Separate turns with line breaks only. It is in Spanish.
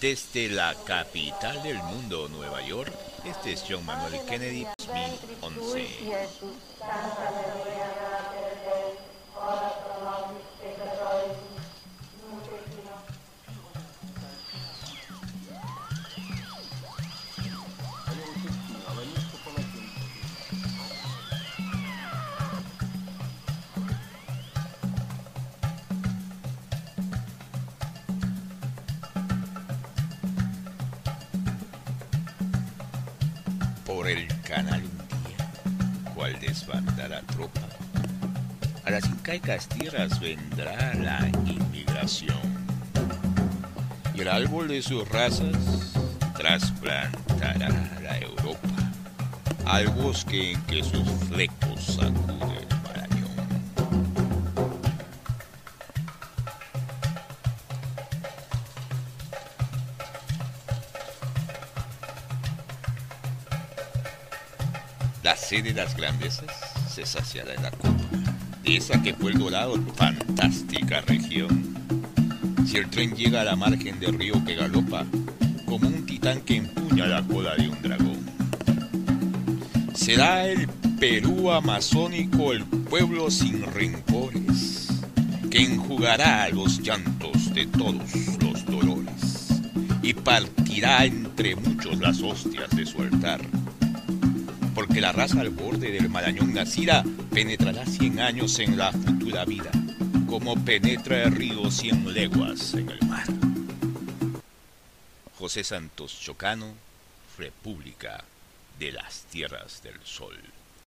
Desde la capital del mundo, Nueva York, este es John Manuel Kennedy 2011. Por el canal un cual desbanda la tropa. A las incaicas tierras vendrá la inmigración. Y el árbol de sus razas trasplantará la Europa al bosque en que sus flecos sacude La sede de las grandezas se saciará en la copa de esa que fue el dorado, fantástica región. Si el tren llega a la margen del río que galopa, como un titán que empuña la cola de un dragón. Será el Perú amazónico el pueblo sin rencores, que enjugará los llantos de todos los dolores y partirá entre muchos las hostias de su altar porque la raza al borde del Marañón nacida penetrará cien años en la futura vida, como penetra el río cien leguas en el mar. José Santos Chocano, República de las Tierras del Sol.